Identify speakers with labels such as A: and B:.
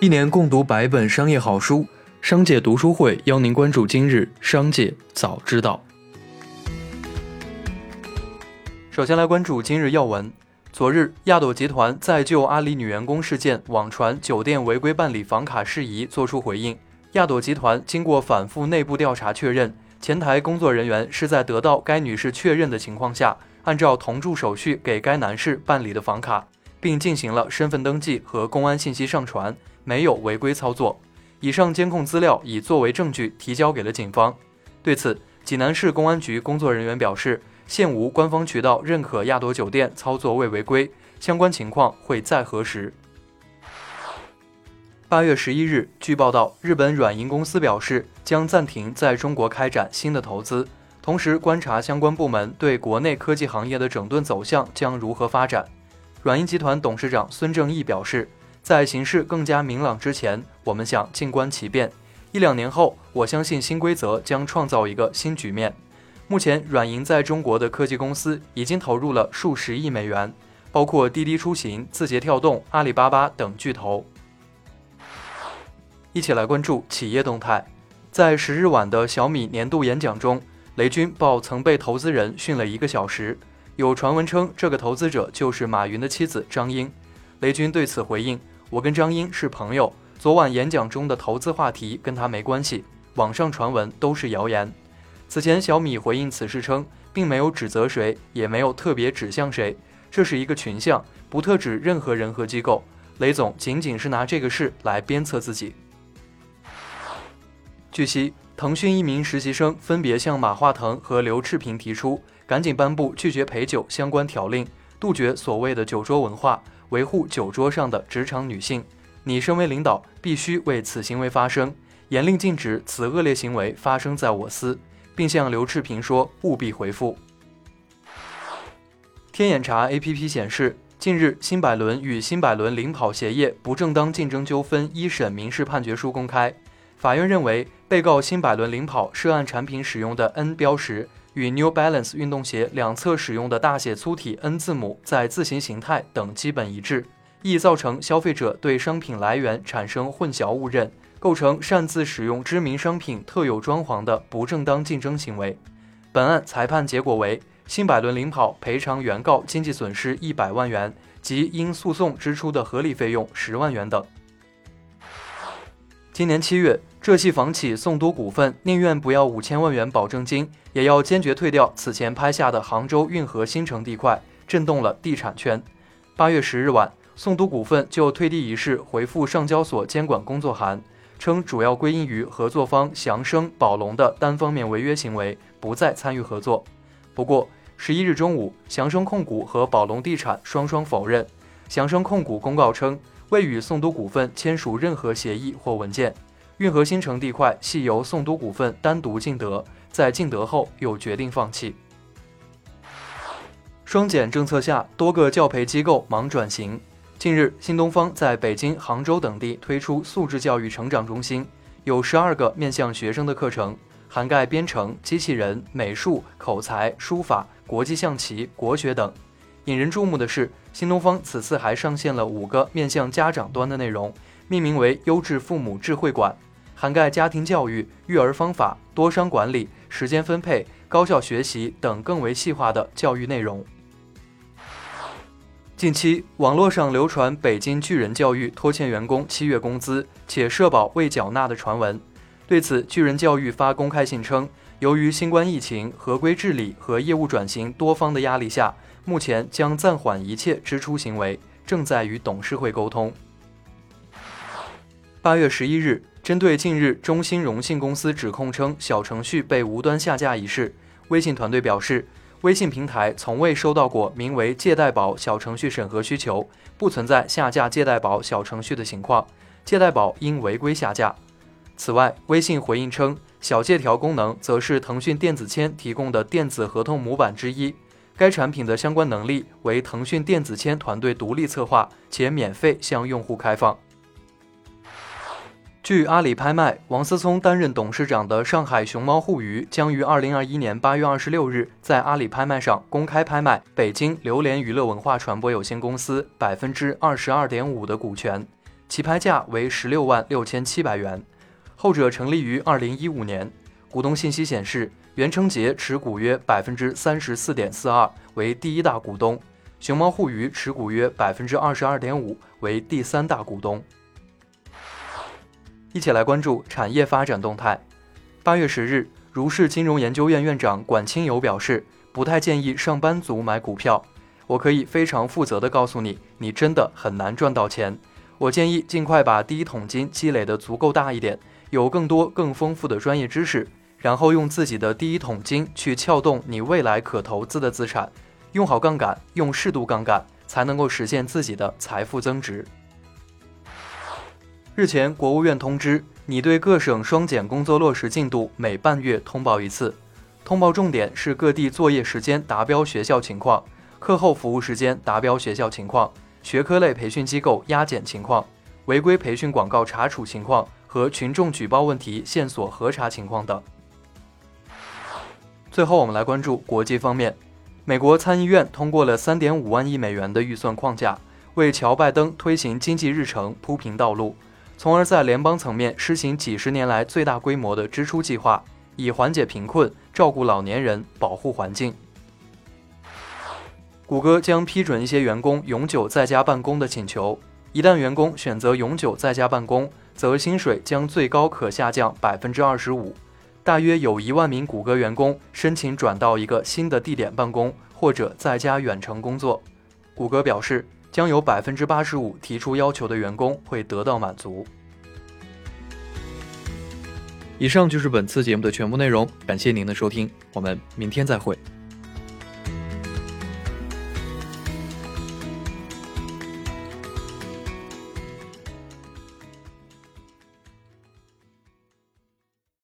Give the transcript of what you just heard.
A: 一年共读百本商业好书，商界读书会邀您关注今日商界早知道。首先来关注今日要闻。昨日，亚朵集团在就阿里女员工事件网传酒店违规办理房卡事宜作出回应。亚朵集团经过反复内部调查确认，前台工作人员是在得到该女士确认的情况下，按照同住手续给该男士办理的房卡，并进行了身份登记和公安信息上传。没有违规操作，以上监控资料已作为证据提交给了警方。对此，济南市公安局工作人员表示，现无官方渠道认可亚朵酒店操作未违规，相关情况会再核实。八月十一日，据报道，日本软银公司表示将暂停在中国开展新的投资，同时观察相关部门对国内科技行业的整顿走向将如何发展。软银集团董事长孙正义表示。在形势更加明朗之前，我们想静观其变。一两年后，我相信新规则将创造一个新局面。目前，软银在中国的科技公司已经投入了数十亿美元，包括滴滴出行、字节跳动、阿里巴巴等巨头。一起来关注企业动态。在十日晚的小米年度演讲中，雷军报曾被投资人训了一个小时。有传闻称，这个投资者就是马云的妻子张英。雷军对此回应。我跟张英是朋友，昨晚演讲中的投资话题跟他没关系，网上传闻都是谣言。此前小米回应此事称，并没有指责谁，也没有特别指向谁，这是一个群像，不特指任何人和机构。雷总仅仅是拿这个事来鞭策自己。据悉，腾讯一名实习生分别向马化腾和刘炽平提出，赶紧颁布拒绝陪酒相关条令，杜绝所谓的酒桌文化。维护酒桌上的职场女性，你身为领导，必须为此行为发声，严令禁止此恶劣行为发生在我司，并向刘炽平说务必回复。天眼查 APP 显示，近日新百伦与新百伦领跑鞋业不正当竞争纠纷一审民事判决书公开，法院认为被告新百伦领跑涉案产品使用的 N 标识。与 New Balance 运动鞋两侧使用的大写粗体 N 字母在字形形态等基本一致，易造成消费者对商品来源产生混淆误认，构成擅自使用知名商品特有装潢的不正当竞争行为。本案裁判结果为新百伦领跑赔偿原告经济损失一百万元及因诉讼支出的合理费用十万元等。今年七月。浙系房企宋都股份宁愿不要五千万元保证金，也要坚决退掉此前拍下的杭州运河新城地块，震动了地产圈。八月十日晚，宋都股份就退地一事回复上交所监管工作函，称主要归因于合作方祥生、宝龙的单方面违约行为，不再参与合作。不过，十一日中午，祥生控股和宝龙地产双双否认。祥生控股公告称，未与宋都股份签署任何协议或文件。运河新城地块系由宋都股份单独竞得，在竞得后又决定放弃。双减政策下，多个教培机构忙转型。近日，新东方在北京、杭州等地推出素质教育成长中心，有十二个面向学生的课程，涵盖编程、机器人、美术、口才、书法、国际象棋、国学等。引人注目的是，新东方此次还上线了五个面向家长端的内容，命名为“优质父母智慧馆”。涵盖家庭教育、育儿方法、多商管理、时间分配、高效学习等更为细化的教育内容。近期，网络上流传北京巨人教育拖欠员工七月工资，且社保未缴纳的传闻。对此，巨人教育发公开信称，由于新冠疫情、合规治理和业务转型多方的压力下，目前将暂缓一切支出行为，正在与董事会沟通。八月十一日。针对近日中兴融信公司指控称小程序被无端下架一事，微信团队表示，微信平台从未收到过名为“借贷宝”小程序审核需求，不存在下架“借贷宝”小程序的情况，借贷宝应违规下架。此外，微信回应称，小借条功能则是腾讯电子签提供的电子合同模板之一，该产品的相关能力为腾讯电子签团队独立策划，且免费向用户开放。据阿里拍卖，王思聪担任董事长的上海熊猫互娱将于二零二一年八月二十六日在阿里拍卖上公开拍卖北京榴莲娱乐文化传播有限公司百分之二十二点五的股权。起拍价为十六万六千七百元。后者成立于二零一五年。股东信息显示，袁成杰持股约百分之三十四点四二，为第一大股东；熊猫互娱持股约百分之二十二点五，为第三大股东。一起来关注产业发展动态。八月十日，如是金融研究院院长管清友表示，不太建议上班族买股票。我可以非常负责的告诉你，你真的很难赚到钱。我建议尽快把第一桶金积累的足够大一点，有更多更丰富的专业知识，然后用自己的第一桶金去撬动你未来可投资的资产，用好杠杆，用适度杠杆，才能够实现自己的财富增值。日前，国务院通知，拟对各省双减工作落实进度每半月通报一次。通报重点是各地作业时间达标学校情况、课后服务时间达标学校情况、学科类培训机构压减情况、违规培训广告查处情况和群众举报问题线索核查情况等。最后，我们来关注国际方面，美国参议院通过了三点五万亿美元的预算框架，为乔拜登推行经济日程铺平道路。从而在联邦层面施行几十年来最大规模的支出计划，以缓解贫困、照顾老年人、保护环境。谷歌将批准一些员工永久在家办公的请求，一旦员工选择永久在家办公，则薪水将最高可下降百分之二十五。大约有一万名谷歌员工申请转到一个新的地点办公，或者在家远程工作。谷歌表示。将有百分之八十五提出要求的员工会得到满足。以上就是本次节目的全部内容，感谢您的收听，我们明天再会。